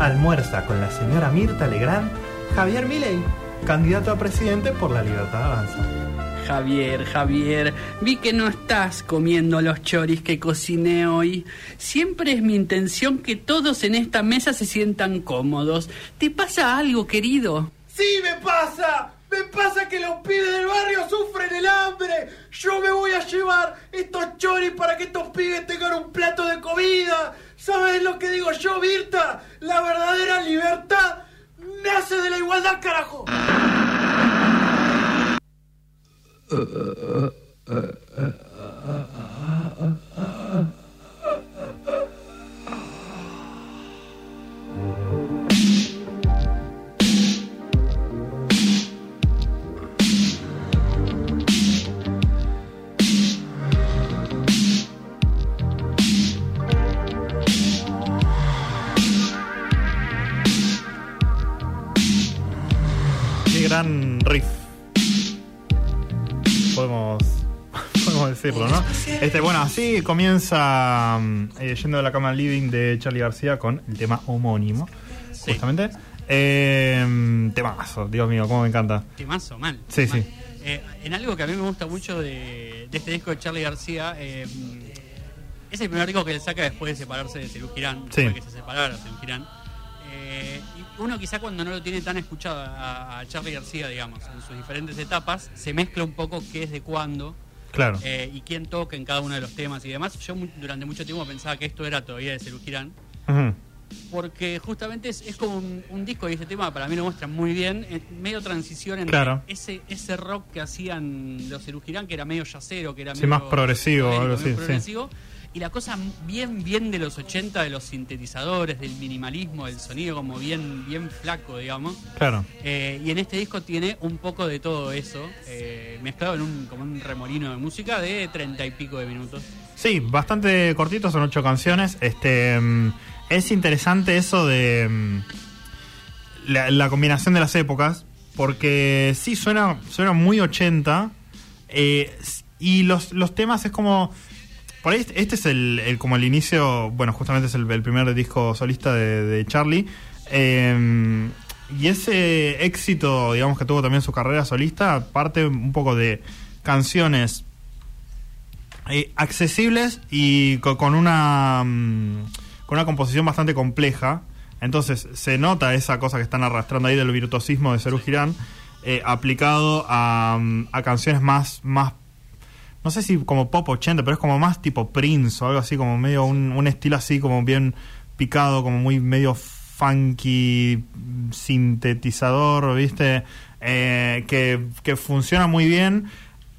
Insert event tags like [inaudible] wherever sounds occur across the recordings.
almuerza con la señora Mirta Legrand Javier Milei, candidato a presidente por la Libertad Avanza. Javier, Javier, vi que no estás comiendo los choris que cociné hoy. Siempre es mi intención que todos en esta mesa se sientan cómodos. ¿Te pasa algo, querido? ¡Sí me pasa! Me pasa que los pibes del barrio sufren el hambre. Yo me voy a llevar estos choris para que estos pibes tengan un plato de comida. ¿Sabes lo que digo yo, Virta? La verdadera libertad nace de la igualdad, carajo. [laughs] gran riff. Podemos, [laughs] podemos decirlo, ¿no? Este, bueno, así comienza mm, eh, Yendo de la cama al living de Charlie García con el tema homónimo, justamente. Eh, temazo, Dios mío, cómo me encanta. Temazo, mal. Sí, mal. sí. Eh, en algo que a mí me gusta mucho de, de este disco de Charlie García, eh, es el primer disco que él saca después de separarse de Cerú Girán, Sí. después de que se separara Cerú Girán. Eh, y uno quizá cuando no lo tiene tan escuchado a, a Charlie García, digamos, en sus diferentes etapas, se mezcla un poco qué es de cuándo Claro. eh, y quién toca en cada uno de los temas y demás. Yo durante mucho tiempo pensaba que esto era todavía de Girán, Ujú. porque justamente es, es como un, un disco y ese tema para mí lo muestra muy bien, en medio transición entre Claro. ese, ese rock que hacían los Girán, que era medio yacero, que era Sí, medio más progresivo, algo así, sí. Y la cosa bien, bien de los 80, de los sintetizadores, del minimalismo, del sonido como bien, bien flaco, digamos. Claro. Eh, y en este disco tiene un poco de todo eso, eh, mezclado en un, como un remolino de música de treinta y pico de minutos. Sí, bastante cortito, son ocho canciones. Este mm, es interesante eso de mm, la, la combinación de las épocas, porque sí suena, suena muy 80 eh, y los, los temas es como por ahí este es el, el- como el inicio, bueno, justamente es el, el primer disco solista de, de Charlie. eh, y ese éxito, digamos, que tuvo también su carrera solista, parte un poco de canciones eh, accesibles y co- con una mm, con una composición bastante compleja. Entonces se nota esa cosa que están arrastrando ahí del virtuosismo de Serú Girán eh, aplicado a, mm, a canciones más más no sé si como pop 80, pero es como más tipo Prince o algo así, como medio un, un estilo así como bien picado, como muy medio funky, sintetizador, ¿viste? Eh, que, que funciona muy bien.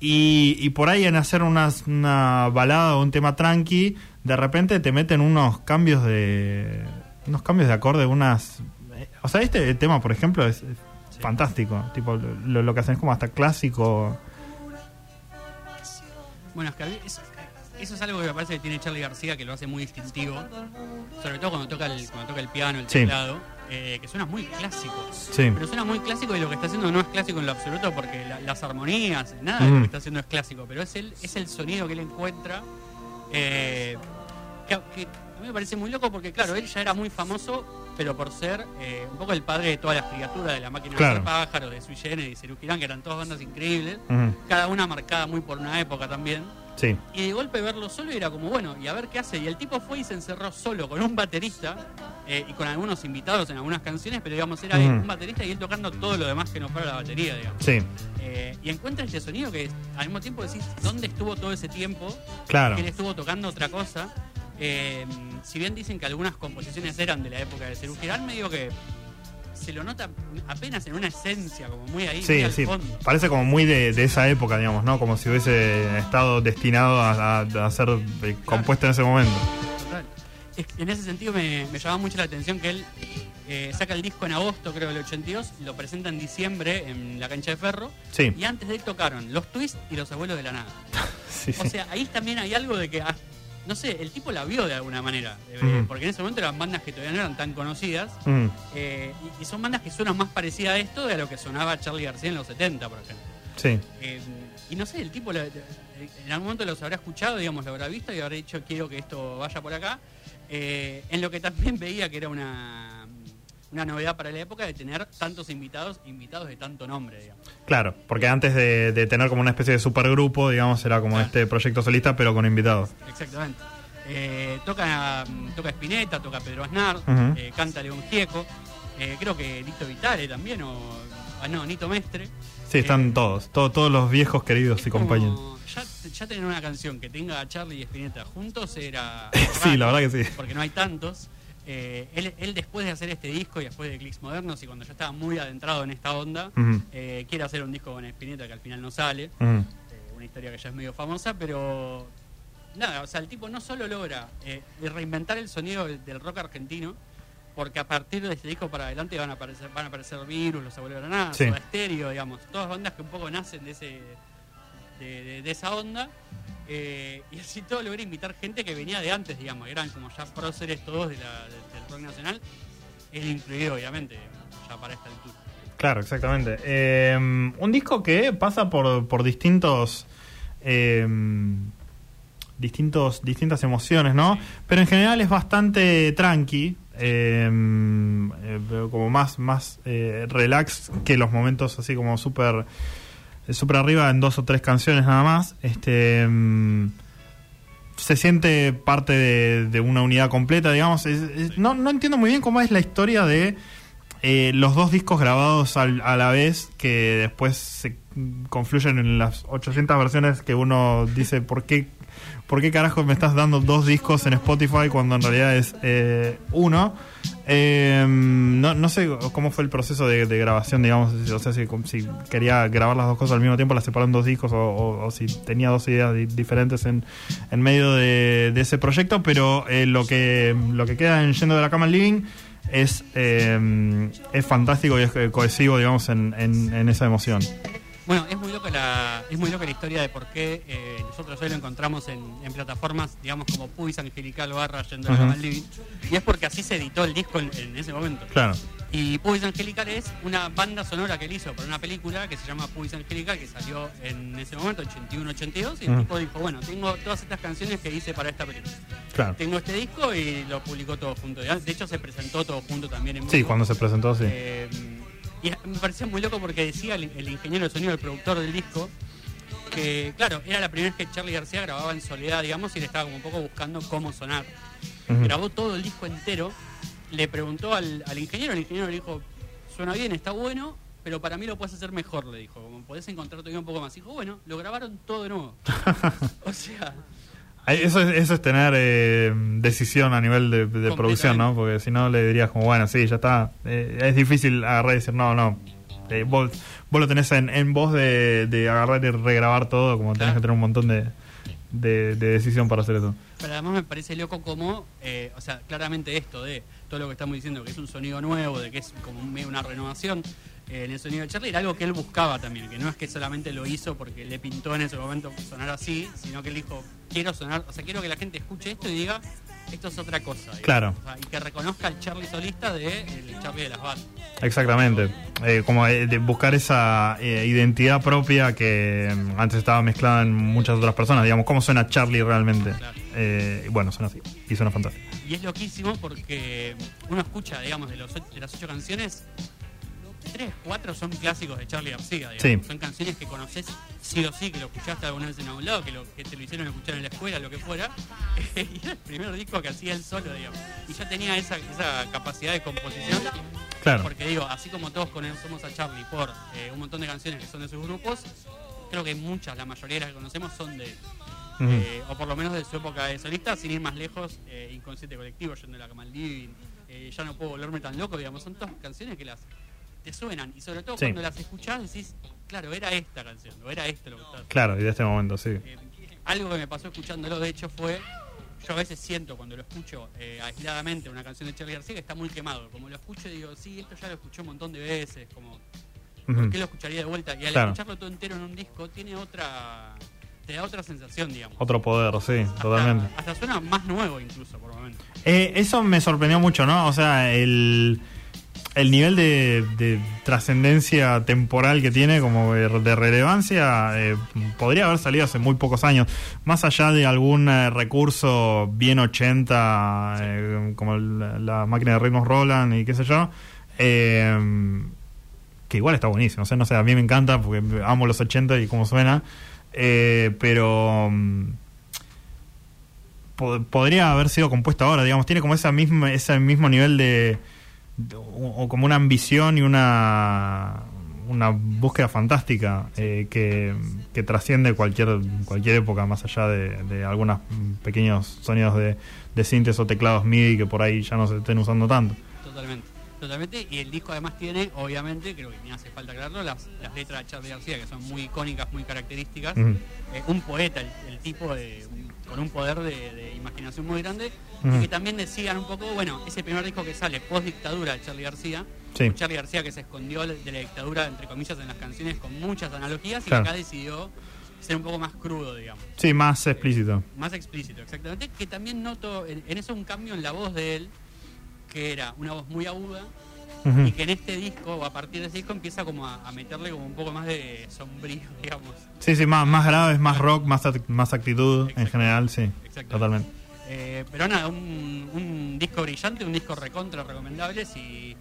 Y, y por ahí en hacer unas- una balada o un tema tranqui, de repente te meten unos cambios de. unos cambios de acorde, unas. eh, O sea, este tema, por ejemplo, es, es fantástico. Tipo, lo, lo que hacen es como hasta clásico. Bueno, es que a mí es- eso es algo que me parece que tiene Charlie García que lo hace muy distintivo, sobre todo cuando toca el, cuando toca el piano, el Sí. teclado, eh, que suena muy clásico. Sí. Pero suena muy clásico y lo que está haciendo no es clásico en lo absoluto porque la- las armonías, nada de lo Ujú. que está haciendo es clásico, pero es el, es el sonido que él encuentra. eh, que, que a mí me parece muy loco porque, claro, él ya era muy famoso, pero por ser eh, un poco el padre de todas las criaturas de la máquina Claro. de hacer pájaros, de Sui Cerú Girán, que eran todas bandas increíbles, cada una marcada muy por una época también. Sí. Y de golpe verlo solo y era como, bueno, y a ver qué hace. Y el tipo fue y se encerró solo con un baterista eh, y con algunos invitados en algunas canciones, pero digamos, era un baterista y él tocando todo lo demás que no fuera la batería, digamos. Sí. Eh, y encuentra este sonido que al mismo tiempo decís, ¿dónde estuvo todo ese tiempo? Claro. Que él estuvo tocando otra cosa. Eh, si bien dicen que algunas composiciones eran de la época de Cerú Girán, medio que se lo nota apenas en una esencia, como muy ahí, muy Sí, al sí. fondo. Parece como muy de, de esa época, digamos, ¿no? Como si hubiese estado destinado a, a- a ser eh, compuesto en ese momento. Total. Es que en ese sentido me, me llama mucho la atención que él eh, saca el disco en agosto, creo, del 82, lo presenta en diciembre en la cancha de ferro. Sí. Y antes de él tocaron Los Twists y Los Abuelos de la Nada. [laughs] Sí, O sea, ahí también hay algo de que, ah, no sé, el tipo la vio de alguna manera. eh. Porque en ese momento eran bandas que todavía no eran tan conocidas. Mm. eh, y, y son bandas que suenan más parecidas a esto de a lo que sonaba Charlie García en los 70, por ejemplo. Sí. Eh, y no sé, el tipo la- en algún momento los habrá escuchado, digamos, lo habrá visto y habrá dicho quiero que esto vaya por acá. Eh, en lo que también veía que era una una novedad para la época de tener tantos invitados, invitados de tanto nombre, digamos. Claro, porque antes de, de tener como una especie de supergrupo, digamos, era como Claro. este proyecto solista, pero con invitados. Exactamente. Eh, toca, toca Spinetta, toca Pedro Aznar, eh, canta León Gieco, eh, creo que Nito Vitale también, o ah, no, Nito Mestre. Sí, están todos, to- todos los viejos queridos y compañeros. Ya, ya tener una canción que tenga a Charlie y Spinetta juntos era. [laughs] Sí, la verdad que sí. Porque no hay tantos. Eh, él, él después de hacer este disco y después de Clicks Modernos y cuando ya estaba muy adentrado en esta onda, eh, quiere hacer un disco con Spinetta que al final no sale. Eh, una historia que ya es medio famosa, pero nada, o sea, el tipo no solo logra eh, reinventar el sonido del, rock argentino, porque a partir de este disco para adelante van a aparecer, van a aparecer Virus, Los Abuelos Granadas, Sí. Soda Stereo, digamos, todas bandas que un poco nacen de ese de, de- de esa onda. eh, y así todo logra invitar gente que venía de antes, digamos, eran como ya próceres todos de la- de- del rock nacional, él incluido, obviamente, ya para esta altura. Claro, exactamente. Eh, un disco que pasa por, por distintos. eh, distintos distintas emociones, ¿no? Pero en general es bastante tranqui. eh, eh, como más más eh, relax que los momentos así como súper súper arriba en dos o tres canciones nada más. Este mm, se siente parte de, una unidad completa digamos. No, no entiendo muy bien cómo es la historia de eh, los dos discos grabados a la vez que después se confluyen en las 800 versiones que uno dice por qué por qué carajo me estás dando dos discos en Spotify cuando en realidad es eh, uno Eh, no, no sé cómo fue el proceso de, grabación digamos o sea si, quería grabar las dos cosas al mismo tiempo las separó en dos discos o, si tenía dos ideas di- diferentes en, en medio de, ese proyecto pero eh, lo que lo que queda en Yendo de la Cama al Living es, eh, es fantástico y es eh, cohesivo, digamos, en- en esa emoción. Bueno, es muy loca la, es muy loca la historia de por qué eh, nosotros hoy lo encontramos en, en plataformas, digamos, como Puis Angelical barra Yendo a la Living. Y es porque así se editó el disco en, en ese momento. Claro. Y Puis Angelical es una banda sonora que él hizo para una película que se llama Puis Angelical, que salió en ese momento, 81-82, y el Ujú. tipo dijo, bueno, tengo todas estas canciones que hice para esta película. Claro. Tengo este disco y lo publicó todo junto. De hecho, se presentó todo junto también en Sí, cuando se presentó, sí. Eh, y me parecía muy loco porque decía el, el ingeniero de sonido, el productor del disco, que claro, era la primera vez que Charlie García grababa en soledad, digamos, y le estaba como un poco buscando cómo sonar. Grabó todo el disco entero, le preguntó al, al ingeniero, el ingeniero le dijo, suena bien, está bueno, pero para mí lo puedes hacer mejor, le dijo, como podés encontrar todavía un poco más. Dijo, bueno, lo grabaron todo de nuevo. [laughs] o sea, Eso es, eso es tener eh, decisión a nivel de, de producción, ¿no? Porque si no le dirías como, bueno, sí, ya está. Eh, es difícil agarrar y decir, no, no. Eh, vos, vos lo tenés en, en voz de, de agarrar y regrabar todo, como tenés Claro. que tener un montón de, de, de decisión para hacer eso. Pero además me parece loco como, eh, o sea, claramente esto de todo lo que estamos diciendo, que es un sonido nuevo, de que es como una renovación en el sonido de Charlie, era algo que él buscaba también, que no es que solamente lo hizo porque le pintó en ese momento sonar así, sino que él dijo, quiero sonar, o sea, quiero que la gente escuche esto y diga, esto es otra cosa. digamos. Claro. O sea, y que reconozca al Charlie solista de el Charlie de las bandas. Exactamente. Eh, como eh, de buscar esa eh, identidad propia que mm, antes estaba mezclada en muchas otras personas. Digamos, cómo suena Charlie realmente. Claro. Eh, y bueno, suena así. Y suena fantástico. Y es loquísimo porque uno escucha, digamos, de, los, de las ocho canciones, tres, cuatro son clásicos de Charlie García. digamos. Sí. Son canciones que conoces sí o sí, que lo escuchaste alguna vez en algún lado, que, lo, que te lo hicieron escuchar en la escuela, lo que fuera. [laughs] y era el primer disco que hacía él solo, digamos. Y ya tenía esa, esa capacidad de composición. Claro. Porque digo, así como todos conocemos a Charlie por eh, un montón de canciones que son de sus grupos, creo que muchas, la mayoría de las que conocemos son de él. Eh, o por lo menos de su época de solista, sin ir más lejos, eh, Inconsciente Colectivo, Yendo de la Cama al Living, Ya no puedo volverme tan loco, digamos, son todas canciones que las te suenan, y sobre todo Sí. cuando las escuchás decís, claro, era esta canción, o era esto lo que estaba Claro, y de este momento, sí. eh, algo que me pasó escuchándolo, de hecho, fue. Yo a veces siento cuando lo escucho eh, aisladamente una canción de Charlie García que está muy quemado. Como lo escucho digo, sí, esto ya lo escuché un montón de veces. Como, ¿por qué lo escucharía de vuelta? Y al Claro. escucharlo todo entero en un disco, tiene otra. te da otra sensación, digamos. Otro poder, sí, Hasta- totalmente. Hasta suena más nuevo incluso por momentos. Eh, eso me sorprendió mucho, ¿no? O sea, el, el nivel de, de trascendencia temporal que tiene, como de, de relevancia, eh, podría haber salido hace muy pocos años. Más allá de algún eh, recurso bien 80, eh, como el- la máquina de ritmos Roland y qué sé yo. Eh, que igual está buenísimo. O sea, no sé, a mí me encanta porque amo los 80 y cómo suena. Eh, pero mm, po- podría haber sido compuesto ahora, digamos. Tiene como esa misma, ese mismo nivel de- o, como una ambición y una una búsqueda fantástica eh, que, que trasciende cualquier cualquier época más allá de, de algunos pequeños sonidos de, de sintes o teclados MIDI que por ahí ya no se estén usando tanto. Totalmente. Totalmente. Y el disco además tiene, obviamente, creo que ni hace falta aclararlo, las, las letras de Charlie García, que son muy icónicas, muy características. Ujú. Eh, un poeta, el, el tipo de- un- con un poder de, de imaginación muy grande. Y que también decían un poco, bueno, ese primer disco que sale post dictadura de Charlie García. Sí. Charlie García que se escondió de la dictadura, entre comillas, en las canciones con muchas analogías. Y Claro. que acá decidió ser un poco más crudo, digamos. Sí, más explícito. Más explícito, exactamente. Que también noto en, en eso un cambio en la voz de él, que era una voz muy aguda, Y que en este disco, o a partir de ese disco, empieza como a, a meterle como un poco más de sombrío, [laughs] digamos. Sí, sí, más, más graves, más rock, más, act- más actitud en Exacto. general, sí. Exactamente. Totalmente. Eh, pero nada, un, un disco brillante, un disco recontra recomendable. Si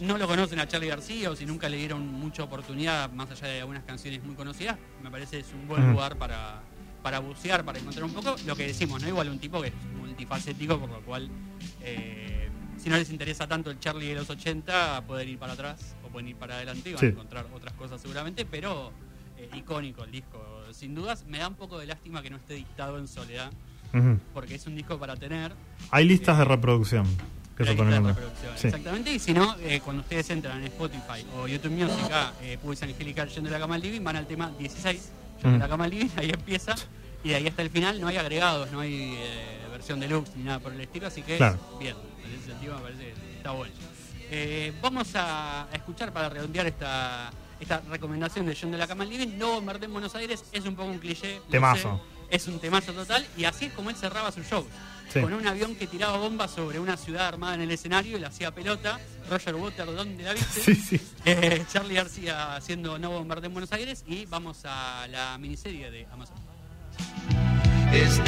no lo conocen a Charlie García o si nunca le dieron mucha oportunidad, más allá de algunas canciones muy conocidas, me parece es un buen lugar para, para bucear, para encontrar un poco lo que decimos, ¿no? Igual un tipo que es multifacético, por lo cual, eh, si no les interesa tanto el Charlie de los 80, pueden ir para atrás o pueden ir para adelante y van Sí. a encontrar otras cosas seguramente, pero eh, icónico el disco, sin dudas. Me da un poco de lástima que no esté dictado en soledad porque es un disco para tener. Hay listas de reproducción. Que lista también de reproducción, Sí. Exactamente, y si no, eh, cuando ustedes entran en Spotify o YouTube Music a eh, Pulse Angelical Yendo de la Cama al Living, van al tema 16, Yendo de la Cama al Living, ahí empieza, y de ahí hasta el final no hay agregados, no hay eh, versión deluxe ni nada por el estilo, así que Claro. bien, en ese sentido me parece que está bueno. Eh, vamos a escuchar para redondear esta, esta recomendación de John de la Cama No Bombardé en Buenos Aires, es un poco un cliché, Temazo. sé, es un temazo total, y así es como él cerraba sus shows Sí. con un avión que tiraba bombas sobre una ciudad armada en el escenario y la hacía pelota. Roger Water, ¿dónde la viste? Sí, sí. [laughs] Eh, Charlie García haciendo No Bombardé en Buenos Aires y vamos a la miniserie de Amazon. Es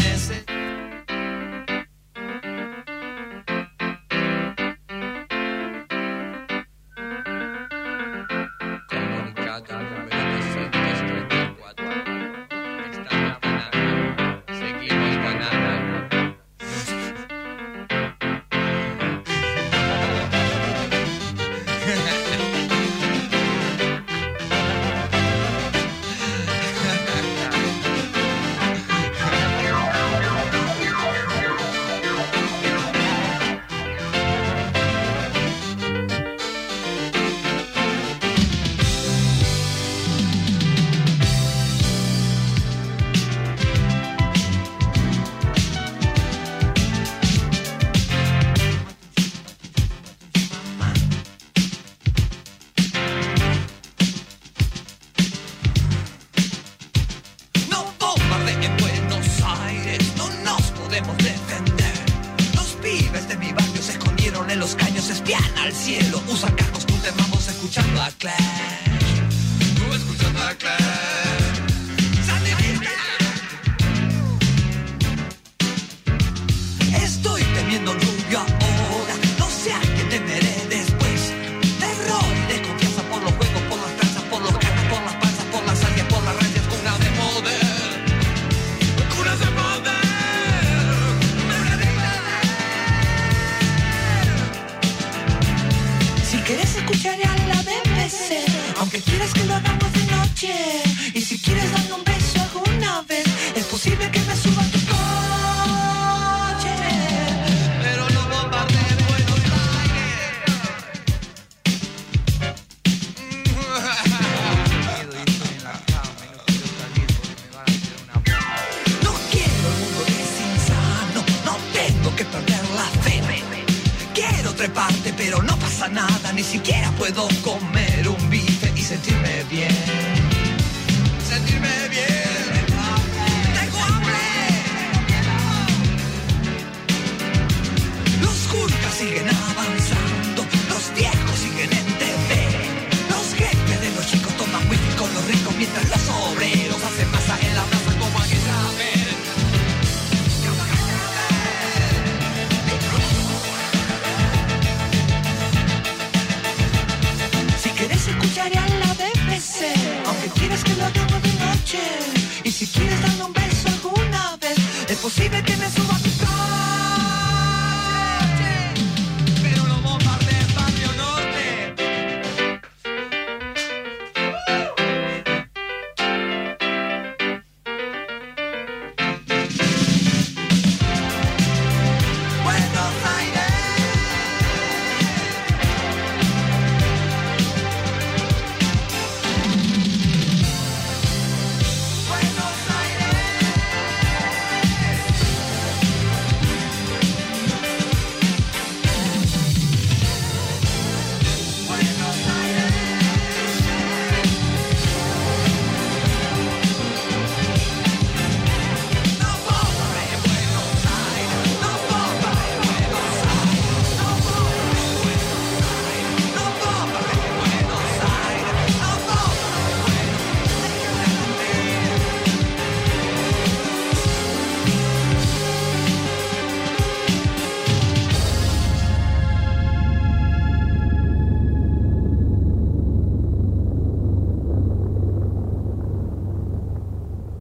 cielo, usan cascos, te vamos escuchando a Claire. ni siquiera puedo comer un bife y sentirme bien. Sentirme bien. Tengo hambre. Los curcas siguen avanzando, los viejos siguen en TV. Los jefes de los chicos toman whisky con los ricos mientras los obreros hacen masa en la